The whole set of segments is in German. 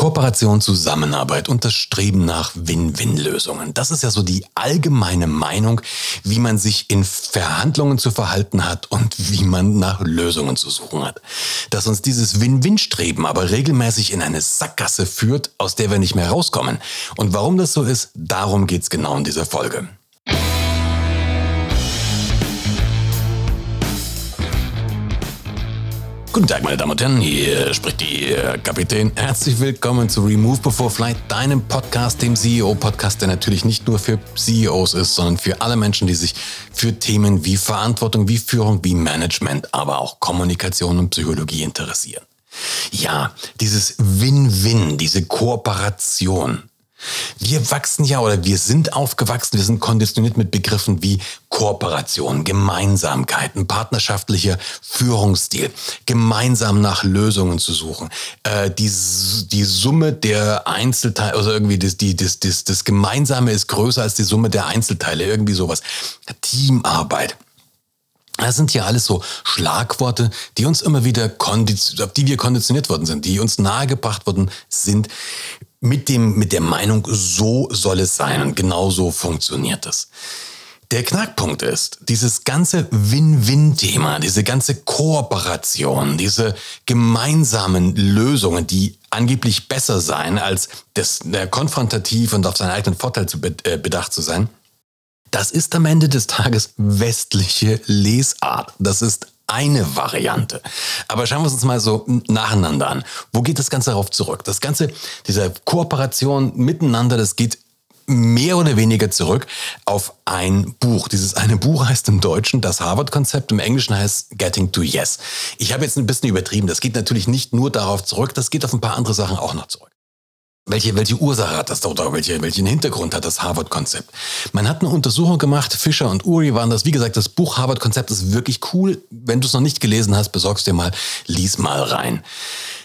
Kooperation, Zusammenarbeit und das Streben nach Win-Win-Lösungen. Das ist ja so die allgemeine Meinung, wie man sich in Verhandlungen zu verhalten hat und wie man nach Lösungen zu suchen hat. Dass uns dieses Win-Win-Streben aber regelmäßig in eine Sackgasse führt, aus der wir nicht mehr rauskommen. Und warum das so ist, darum geht's genau in dieser Folge. Guten Tag, meine Damen und Herren, hier spricht die äh, Kapitän. Herzlich willkommen zu Remove Before Flight, deinem Podcast, dem CEO-Podcast, der natürlich nicht nur für CEOs ist, sondern für alle Menschen, die sich für Themen wie Verantwortung, wie Führung, wie Management, aber auch Kommunikation und Psychologie interessieren. Ja, dieses Win-Win, diese Kooperation, wir wachsen ja oder wir sind aufgewachsen, wir sind konditioniert mit Begriffen wie Kooperation, Gemeinsamkeiten, partnerschaftlicher Führungsstil, gemeinsam nach Lösungen zu suchen, äh, die, die Summe der Einzelteile, also irgendwie das, die, das, das, das Gemeinsame ist größer als die Summe der Einzelteile, irgendwie sowas. Teamarbeit. Das sind ja alles so Schlagworte, die uns immer wieder, die wir konditioniert worden sind, die uns nahegebracht worden sind, mit dem, mit der Meinung, so soll es sein und genau so funktioniert es. Der Knackpunkt ist, dieses ganze Win-Win-Thema, diese ganze Kooperation, diese gemeinsamen Lösungen, die angeblich besser seien, als das äh, konfrontativ und auf seinen eigenen Vorteil zu äh, bedacht zu sein, das ist am Ende des Tages westliche Lesart. Das ist eine Variante. Aber schauen wir uns mal so nacheinander an. Wo geht das Ganze darauf zurück? Das Ganze, diese Kooperation miteinander, das geht mehr oder weniger zurück auf ein Buch. Dieses eine Buch heißt im Deutschen das Harvard-Konzept, im Englischen heißt Getting to Yes. Ich habe jetzt ein bisschen übertrieben. Das geht natürlich nicht nur darauf zurück, das geht auf ein paar andere Sachen auch noch zurück. Welche, welche Ursache hat das oder welche, welchen Hintergrund hat das Harvard-Konzept? Man hat eine Untersuchung gemacht, Fischer und Uri waren das. Wie gesagt, das Buch Harvard-Konzept ist wirklich cool. Wenn du es noch nicht gelesen hast, besorgst dir mal, lies mal rein.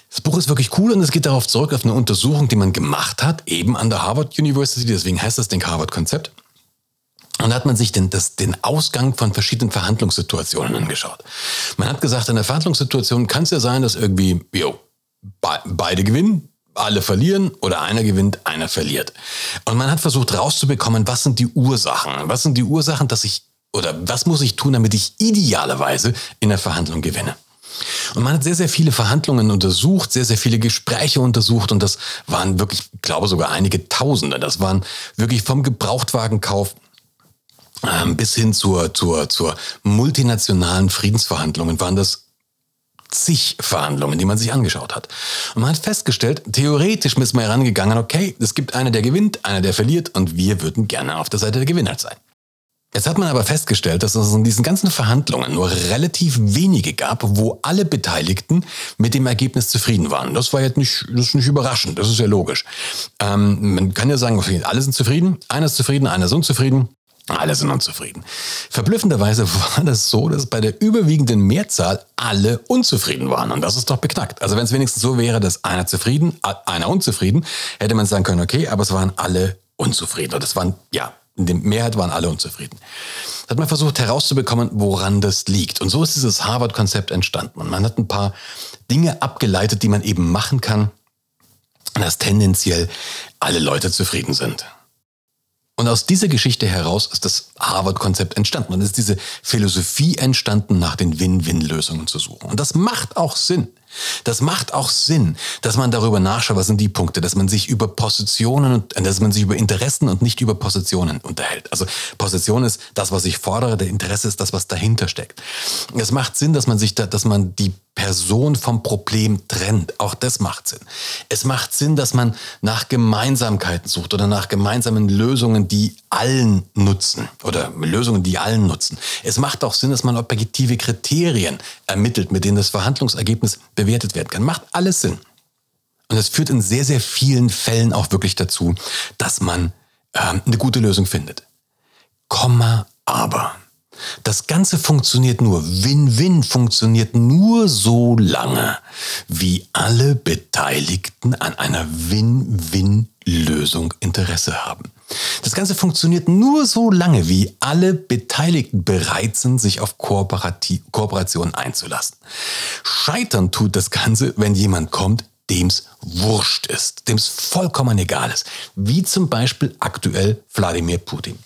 Das Buch ist wirklich cool und es geht darauf zurück auf eine Untersuchung, die man gemacht hat, eben an der Harvard University, deswegen heißt das Ding Harvard-Konzept. Und da hat man sich den, das, den Ausgang von verschiedenen Verhandlungssituationen angeschaut. Man hat gesagt, in der Verhandlungssituation kann es ja sein, dass irgendwie, jo, be beide gewinnen, alle verlieren oder einer gewinnt, einer verliert. Und man hat versucht rauszubekommen, was sind die Ursachen? Was sind die Ursachen, dass ich oder was muss ich tun, damit ich idealerweise in der Verhandlung gewinne? Und man hat sehr, sehr viele Verhandlungen untersucht, sehr, sehr viele Gespräche untersucht und das waren wirklich, ich glaube sogar einige Tausende. Das waren wirklich vom Gebrauchtwagenkauf ähm, bis hin zur, zur, zur multinationalen Friedensverhandlungen waren das zig Verhandlungen, die man sich angeschaut hat. Und man hat festgestellt, theoretisch ist man herangegangen, okay, es gibt einer, der gewinnt, einer, der verliert und wir würden gerne auf der Seite der Gewinner sein. Jetzt hat man aber festgestellt, dass es in diesen ganzen Verhandlungen nur relativ wenige gab, wo alle Beteiligten mit dem Ergebnis zufrieden waren. Das war jetzt nicht, das ist nicht überraschend, das ist ja logisch. Ähm, man kann ja sagen, alle sind zufrieden, einer ist zufrieden, einer ist unzufrieden. Alle sind unzufrieden. Verblüffenderweise war das so, dass bei der überwiegenden Mehrzahl alle unzufrieden waren. Und das ist doch beknackt. Also wenn es wenigstens so wäre, dass einer zufrieden, einer unzufrieden, hätte man sagen können, okay, aber es waren alle unzufrieden. Und das waren, ja, in der Mehrheit waren alle unzufrieden. Da hat man versucht herauszubekommen, woran das liegt. Und so ist dieses Harvard-Konzept entstanden. Und man hat ein paar Dinge abgeleitet, die man eben machen kann, dass tendenziell alle Leute zufrieden sind. Und aus dieser Geschichte heraus ist das Harvard-Konzept entstanden. Und ist diese Philosophie entstanden, nach den Win-Win-Lösungen zu suchen. Und das macht auch Sinn. Das macht auch Sinn, dass man darüber nachschaut, was sind die Punkte, dass man sich über Positionen und dass man sich über Interessen und nicht über Positionen unterhält. Also Position ist das, was ich fordere, der Interesse ist das, was dahinter steckt. Es macht Sinn, dass man sich da, dass man die Person vom Problem trennt. Auch das macht Sinn. Es macht Sinn, dass man nach Gemeinsamkeiten sucht oder nach gemeinsamen Lösungen, die allen nutzen oder Lösungen, die allen nutzen. Es macht auch Sinn, dass man objektive Kriterien ermittelt, mit denen das Verhandlungsergebnis bewertet werden kann. Macht alles Sinn. Und es führt in sehr, sehr vielen Fällen auch wirklich dazu, dass man äh, eine gute Lösung findet. Komma aber. Das Ganze funktioniert nur, Win-Win funktioniert nur so lange, wie alle Beteiligten an einer Win-Win-Lösung Interesse haben. Das Ganze funktioniert nur so lange, wie alle Beteiligten bereit sind, sich auf Kooperation einzulassen. Scheitern tut das Ganze, wenn jemand kommt, dem's wurscht ist, dem's vollkommen egal ist, wie zum Beispiel aktuell Wladimir Putin.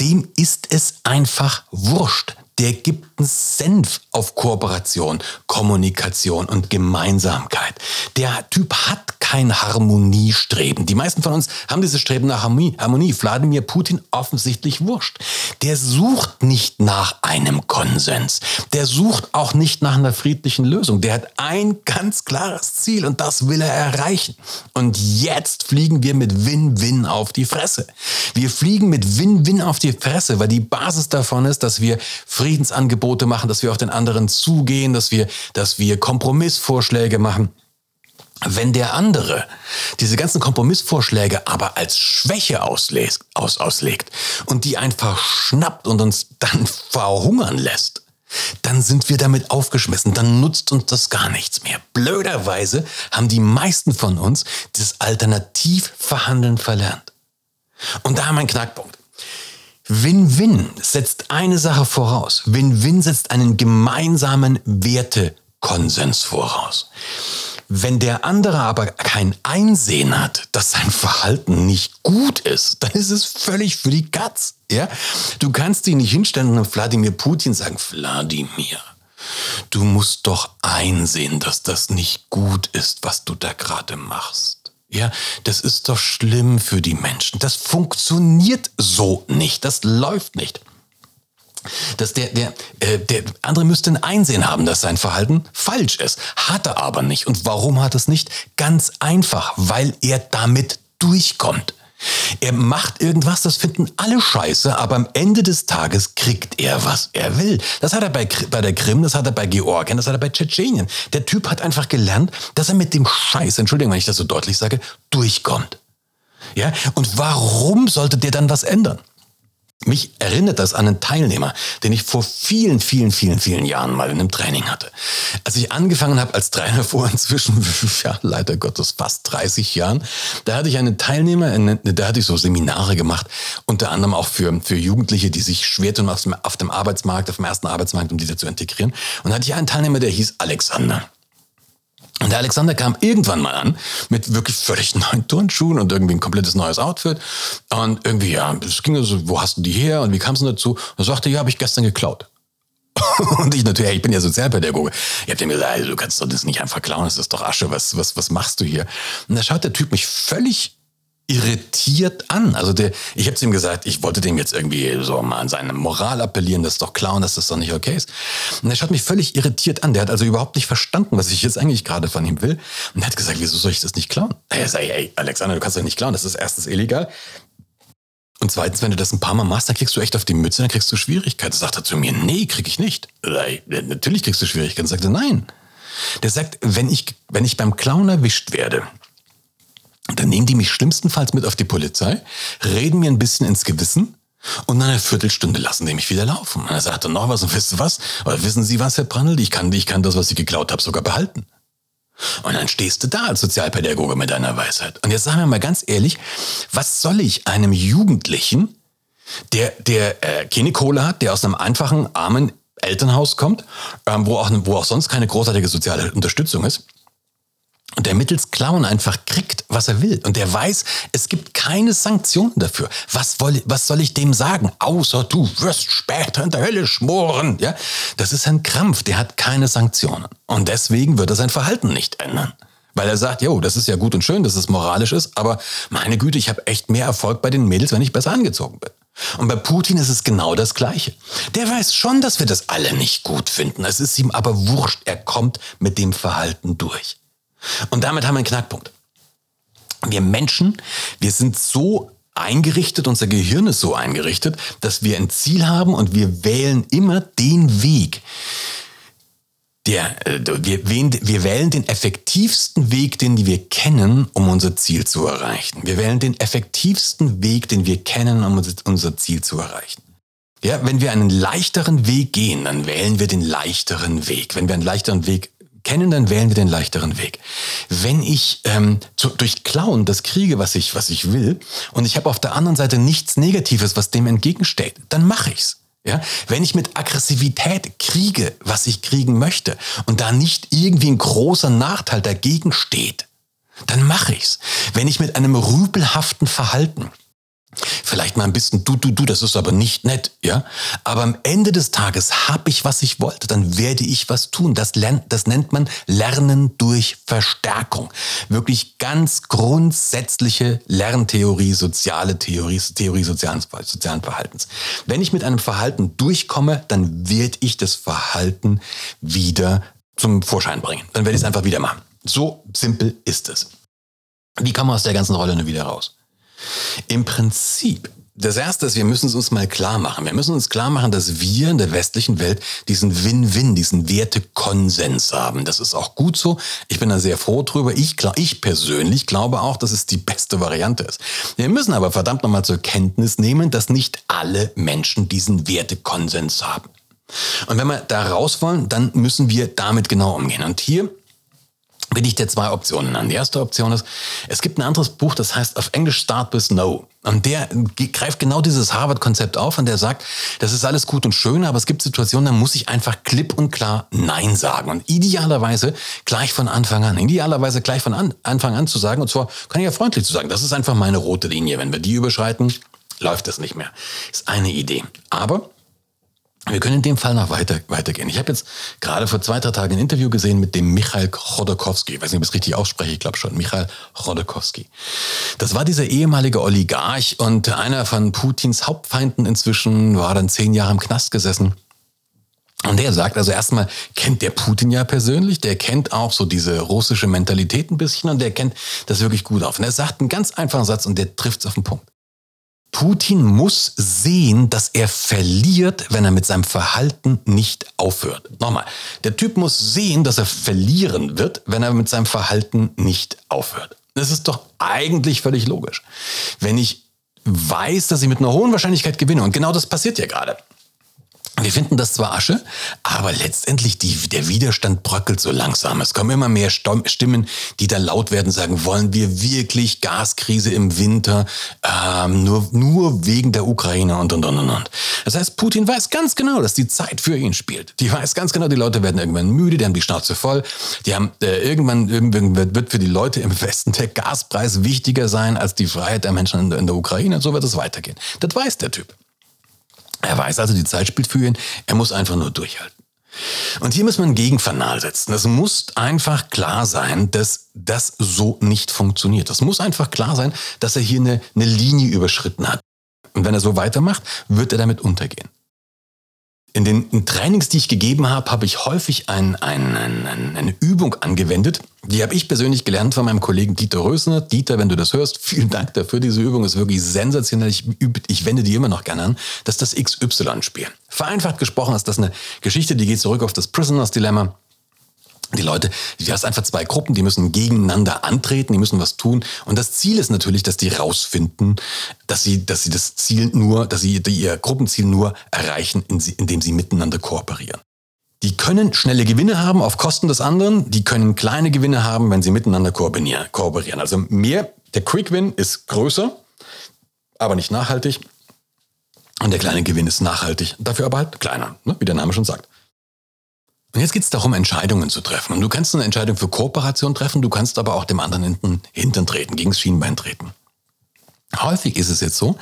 Dem ist es einfach wurscht. Der gibt einen Senf auf Kooperation, Kommunikation und Gemeinsamkeit. Der Typ hat kein Harmoniestreben. Die meisten von uns haben dieses Streben nach Harmonie. Harmonie. Wladimir Putin offensichtlich wurscht. Der sucht nicht nach einem Konsens. Der sucht auch nicht nach einer friedlichen Lösung. Der hat ein ganz klares Ziel und das will er erreichen. Und jetzt fliegen wir mit Win-Win auf die Fresse. Wir fliegen mit Win-Win auf die Fresse, weil die Basis davon ist, dass wir Friedensangebote machen, dass wir auf den anderen zugehen, dass wir, dass wir Kompromissvorschläge machen. Wenn der andere diese ganzen Kompromissvorschläge aber als Schwäche auslegt, aus, auslegt und die einfach schnappt und uns dann verhungern lässt, dann sind wir damit aufgeschmissen, dann nutzt uns das gar nichts mehr. Blöderweise haben die meisten von uns das Alternativverhandeln verlernt. Und da haben wir einen Knackpunkt. Win-Win setzt eine Sache voraus. Win-Win setzt einen gemeinsamen Wertekonsens voraus. Wenn der andere aber kein Einsehen hat, dass sein Verhalten nicht gut ist, dann ist es völlig für die Katz. Ja? Du kannst dich nicht hinstellen und Wladimir Putin sagen, Wladimir, du musst doch einsehen, dass das nicht gut ist, was du da gerade machst. Ja, das ist doch schlimm für die Menschen. Das funktioniert so nicht. Das läuft nicht dass der, der, äh, der andere müsste ein Einsehen haben, dass sein Verhalten falsch ist. Hat er aber nicht. Und warum hat er es nicht? Ganz einfach, weil er damit durchkommt. Er macht irgendwas, das finden alle scheiße, aber am Ende des Tages kriegt er, was er will. Das hat er bei, bei der Krim, das hat er bei Georgien, das hat er bei Tschetschenien. Der Typ hat einfach gelernt, dass er mit dem Scheiß, Entschuldigung, wenn ich das so deutlich sage, durchkommt. Ja? Und warum sollte der dann was ändern? Mich erinnert das an einen Teilnehmer, den ich vor vielen, vielen, vielen, vielen Jahren mal in einem Training hatte. Als ich angefangen habe als Trainer vor inzwischen, ja, leider Gottes, fast 30 Jahren, da hatte ich einen Teilnehmer, da hatte ich so Seminare gemacht, unter anderem auch für, für Jugendliche, die sich schwer tun auf dem, auf dem Arbeitsmarkt, auf dem ersten Arbeitsmarkt, um diese zu integrieren. Und da hatte ich einen Teilnehmer, der hieß Alexander. Und der Alexander kam irgendwann mal an mit wirklich völlig neuen Turnschuhen und irgendwie ein komplettes neues Outfit. Und irgendwie, ja, es ging so, wo hast du die her und wie kam es dazu? Und er sagte, ja, habe ich gestern geklaut. und ich natürlich, ich bin ja Sozialpädagoge. Ich habe dem gesagt, du kannst doch das nicht einfach klauen, das ist doch Asche, was, was, was machst du hier? Und da schaut der Typ mich völlig irritiert an. Also der, ich habe zu ihm gesagt, ich wollte dem jetzt irgendwie so mal an seine Moral appellieren, das ist doch klar und dass das doch nicht okay ist. Und er schaut mich völlig irritiert an. Der hat also überhaupt nicht verstanden, was ich jetzt eigentlich gerade von ihm will. Und er hat gesagt, wieso soll ich das nicht klauen? Er sagt, ey, Alexander, du kannst doch nicht klauen, das ist erstens illegal. Und zweitens, wenn du das ein paar Mal machst, dann kriegst du echt auf die Mütze, dann kriegst du Schwierigkeiten. Sagt er zu mir, nee, krieg ich nicht. Natürlich kriegst du Schwierigkeiten. Sagt er, nein. Der sagt, wenn ich, wenn ich beim Clown erwischt werde, dann nehmen die mich schlimmstenfalls mit auf die Polizei, reden mir ein bisschen ins Gewissen und nach einer Viertelstunde lassen die mich wieder laufen. Und er sagte noch was und wisst ihr was? Oder wissen Sie was, Herr Brandl? Ich kann, ich kann das, was ich geklaut habe, sogar behalten. Und dann stehst du da als Sozialpädagoge mit deiner Weisheit. Und jetzt sagen wir mal ganz ehrlich, was soll ich einem Jugendlichen, der, der äh, keine Kohle hat, der aus einem einfachen, armen Elternhaus kommt, ähm, wo, auch, wo auch sonst keine großartige soziale Unterstützung ist, und der mittels Clown einfach kriegt, was er will. Und der weiß, es gibt keine Sanktionen dafür. Was, woll, was soll ich dem sagen? Außer du wirst später in der Hölle schmoren. Ja? Das ist ein Krampf, der hat keine Sanktionen. Und deswegen wird er sein Verhalten nicht ändern. Weil er sagt, jo, das ist ja gut und schön, dass es moralisch ist, aber meine Güte, ich habe echt mehr Erfolg bei den Mädels, wenn ich besser angezogen bin. Und bei Putin ist es genau das Gleiche. Der weiß schon, dass wir das alle nicht gut finden. Es ist ihm aber wurscht, er kommt mit dem Verhalten durch. Und damit haben wir einen Knackpunkt. Wir Menschen, wir sind so eingerichtet, unser Gehirn ist so eingerichtet, dass wir ein Ziel haben und wir wählen immer den Weg. Der, äh, wir, wir wählen den effektivsten Weg, den wir kennen, um unser Ziel zu erreichen. Wir wählen den effektivsten Weg, den wir kennen, um unser Ziel zu erreichen. Ja, wenn wir einen leichteren Weg gehen, dann wählen wir den leichteren Weg. Wenn wir einen leichteren Weg kennen, dann wählen wir den leichteren Weg. Wenn ich ähm, zu, durch Klauen das kriege, was ich, was ich will, und ich habe auf der anderen Seite nichts Negatives, was dem entgegensteht, dann mache ich's. Ja, wenn ich mit Aggressivität kriege, was ich kriegen möchte, und da nicht irgendwie ein großer Nachteil dagegen steht, dann mache ich's. Wenn ich mit einem rübelhaften Verhalten Vielleicht mal ein bisschen du, du, du, das ist aber nicht nett, ja. Aber am Ende des Tages habe ich, was ich wollte, dann werde ich was tun. Das, lernt, das nennt man Lernen durch Verstärkung. Wirklich ganz grundsätzliche Lerntheorie, soziale Theorie, Theorie sozialen, sozialen Verhaltens. Wenn ich mit einem Verhalten durchkomme, dann werde ich das Verhalten wieder zum Vorschein bringen. Dann werde ich es einfach wieder machen. So simpel ist es. Wie kann man aus der ganzen Rolle nur wieder raus? Im Prinzip, das Erste ist, wir müssen es uns mal klar machen. Wir müssen uns klar machen, dass wir in der westlichen Welt diesen Win-Win, diesen Wertekonsens haben. Das ist auch gut so. Ich bin da sehr froh drüber. Ich, ich persönlich glaube auch, dass es die beste Variante ist. Wir müssen aber verdammt nochmal zur Kenntnis nehmen, dass nicht alle Menschen diesen Wertekonsens haben. Und wenn wir da raus wollen, dann müssen wir damit genau umgehen. Und hier bin ich dir zwei Optionen an. Die erste Option ist, es gibt ein anderes Buch, das heißt auf Englisch Start with No. Und der greift genau dieses Harvard-Konzept auf und der sagt, das ist alles gut und schön, aber es gibt Situationen, da muss ich einfach klipp und klar Nein sagen. Und idealerweise gleich von Anfang an. Idealerweise gleich von an, Anfang an zu sagen. Und zwar kann ich ja freundlich zu sagen, das ist einfach meine rote Linie. Wenn wir die überschreiten, läuft das nicht mehr. Ist eine Idee. Aber wir können in dem Fall noch weiter, weitergehen. Ich habe jetzt gerade vor zwei, drei Tagen ein Interview gesehen mit dem Michael Chodorkowski. Ich weiß nicht, ob ich es richtig ausspreche, ich glaube schon. Michael Chodorkowski. Das war dieser ehemalige Oligarch und einer von Putins Hauptfeinden inzwischen, war dann zehn Jahre im Knast gesessen. Und der sagt, also erstmal kennt der Putin ja persönlich, der kennt auch so diese russische Mentalität ein bisschen und der kennt das wirklich gut auf. Und er sagt einen ganz einfachen Satz und der trifft es auf den Punkt. Putin muss sehen, dass er verliert, wenn er mit seinem Verhalten nicht aufhört. Nochmal, der Typ muss sehen, dass er verlieren wird, wenn er mit seinem Verhalten nicht aufhört. Das ist doch eigentlich völlig logisch. Wenn ich weiß, dass ich mit einer hohen Wahrscheinlichkeit gewinne, und genau das passiert ja gerade. Wir finden das zwar Asche, aber letztendlich die, der Widerstand bröckelt so langsam. Es kommen immer mehr Stimmen, die da laut werden, sagen, wollen wir wirklich Gaskrise im Winter, ähm, nur, nur wegen der Ukraine und, und, und, und, und. Das heißt, Putin weiß ganz genau, dass die Zeit für ihn spielt. Die weiß ganz genau, die Leute werden irgendwann müde, die haben die Schnauze voll. Die haben, äh, irgendwann, irgendwann wird für die Leute im Westen der Gaspreis wichtiger sein als die Freiheit der Menschen in der, in der Ukraine. Und so wird es weitergehen. Das weiß der Typ. Er weiß also, die Zeit spielt für ihn. Er muss einfach nur durchhalten. Und hier muss man Gegenfanal setzen. Es muss einfach klar sein, dass das so nicht funktioniert. Es muss einfach klar sein, dass er hier eine, eine Linie überschritten hat. Und wenn er so weitermacht, wird er damit untergehen. In den Trainings, die ich gegeben habe, habe ich häufig ein, ein, ein, eine Übung angewendet. Die habe ich persönlich gelernt von meinem Kollegen Dieter Rösner. Dieter, wenn du das hörst, vielen Dank dafür. Diese Übung ist wirklich sensationell. Ich, ich wende die immer noch gerne an. Das ist das XY-Spiel. Vereinfacht gesprochen ist das eine Geschichte, die geht zurück auf das Prisoners Dilemma die Leute, du hast einfach zwei Gruppen, die müssen gegeneinander antreten, die müssen was tun. Und das Ziel ist natürlich, dass die rausfinden, dass sie, dass sie das Ziel nur, dass sie ihr Gruppenziel nur erreichen, indem sie miteinander kooperieren. Die können schnelle Gewinne haben auf Kosten des anderen, die können kleine Gewinne haben, wenn sie miteinander kooperieren. Also mehr, der Quick Win ist größer, aber nicht nachhaltig. Und der kleine Gewinn ist nachhaltig, dafür aber halt kleiner, ne? wie der Name schon sagt. Und jetzt geht es darum, Entscheidungen zu treffen. Und du kannst eine Entscheidung für Kooperation treffen, du kannst aber auch dem anderen hinten, hinten treten, gegen das Schienbein treten. Häufig ist es jetzt so,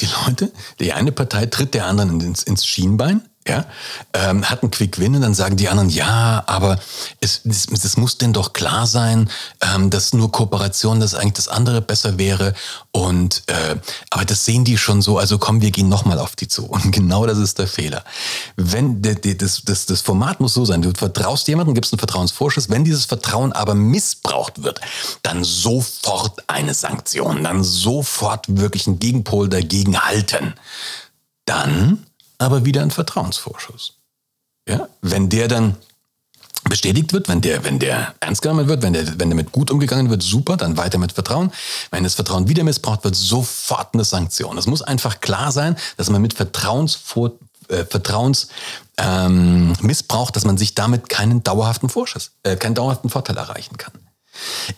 die Leute, die eine Partei tritt der anderen ins, ins Schienbein, ja, ähm, hat einen Quick Win und dann sagen die anderen, ja, aber es, es, es muss denn doch klar sein, ähm, dass nur Kooperation das eigentlich das andere besser wäre und äh, aber das sehen die schon so, also komm, wir gehen nochmal auf die zu und genau das ist der Fehler. Wenn das, das, das Format muss so sein, du vertraust jemandem, gibst einen Vertrauensvorschuss, wenn dieses Vertrauen aber missbraucht wird, dann sofort eine Sanktion, dann sofort wirklich einen Gegenpol dagegen halten. Dann aber wieder ein Vertrauensvorschuss. Ja? Wenn der dann bestätigt wird, wenn der, wenn der ernst genommen wird, wenn der, wenn der mit gut umgegangen wird, super, dann weiter mit Vertrauen. Wenn das Vertrauen wieder missbraucht wird, sofort eine Sanktion. Es muss einfach klar sein, dass man mit Vertrauensvor, äh, Vertrauens ähm, dass man sich damit keinen dauerhaften Vorschuss, äh, keinen dauerhaften Vorteil erreichen kann.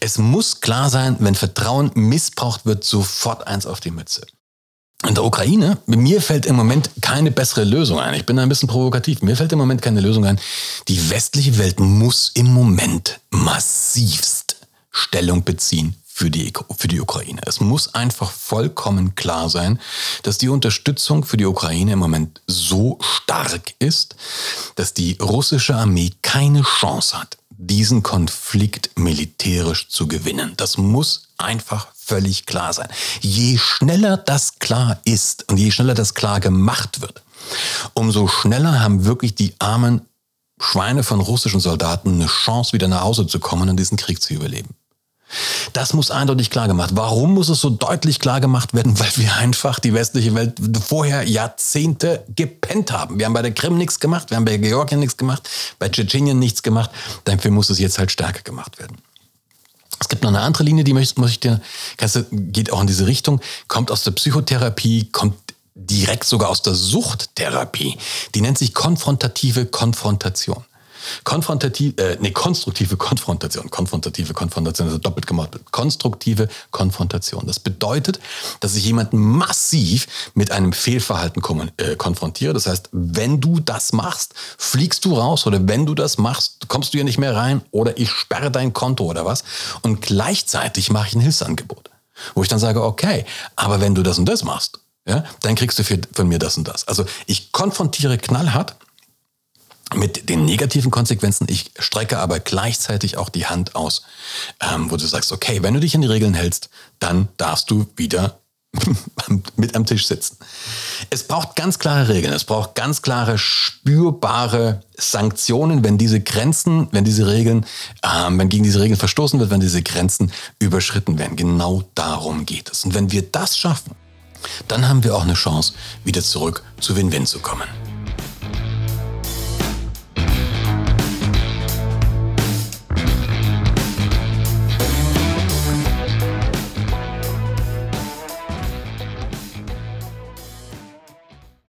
Es muss klar sein, wenn Vertrauen missbraucht wird, sofort eins auf die Mütze. In der Ukraine, mir fällt im Moment keine bessere Lösung ein. Ich bin ein bisschen provokativ. Mir fällt im Moment keine Lösung ein. Die westliche Welt muss im Moment massivst Stellung beziehen für die, für die Ukraine. Es muss einfach vollkommen klar sein, dass die Unterstützung für die Ukraine im Moment so stark ist, dass die russische Armee keine Chance hat, diesen Konflikt militärisch zu gewinnen. Das muss einfach völlig klar sein. Je schneller das klar ist und je schneller das klar gemacht wird, umso schneller haben wirklich die armen Schweine von russischen Soldaten eine Chance, wieder nach Hause zu kommen und diesen Krieg zu überleben. Das muss eindeutig klar gemacht. Warum muss es so deutlich klar gemacht werden? Weil wir einfach die westliche Welt vorher Jahrzehnte gepennt haben. Wir haben bei der Krim nichts gemacht, wir haben bei Georgien nichts gemacht, bei Tschetschenien nichts gemacht. Dafür muss es jetzt halt stärker gemacht werden. Es gibt noch eine andere Linie, die muss ich dir, geht auch in diese Richtung, kommt aus der Psychotherapie, kommt direkt sogar aus der Suchttherapie. Die nennt sich konfrontative Konfrontation. Konfrontativ, äh, nee, konstruktive Konfrontation. Konfrontative Konfrontation ist doppelt gemacht. Konstruktive Konfrontation. Das bedeutet, dass ich jemanden massiv mit einem Fehlverhalten äh, konfrontiere. Das heißt, wenn du das machst, fliegst du raus oder wenn du das machst, kommst du hier nicht mehr rein oder ich sperre dein Konto oder was. Und gleichzeitig mache ich ein Hilfsangebot. Wo ich dann sage, okay, aber wenn du das und das machst, ja, dann kriegst du von mir das und das. Also ich konfrontiere knallhart mit den negativen Konsequenzen. Ich strecke aber gleichzeitig auch die Hand aus, ähm, wo du sagst, okay, wenn du dich an die Regeln hältst, dann darfst du wieder mit am Tisch sitzen. Es braucht ganz klare Regeln, es braucht ganz klare, spürbare Sanktionen, wenn diese Grenzen, wenn diese Regeln, ähm, wenn gegen diese Regeln verstoßen wird, wenn diese Grenzen überschritten werden. Genau darum geht es. Und wenn wir das schaffen, dann haben wir auch eine Chance, wieder zurück zu Win-Win zu kommen.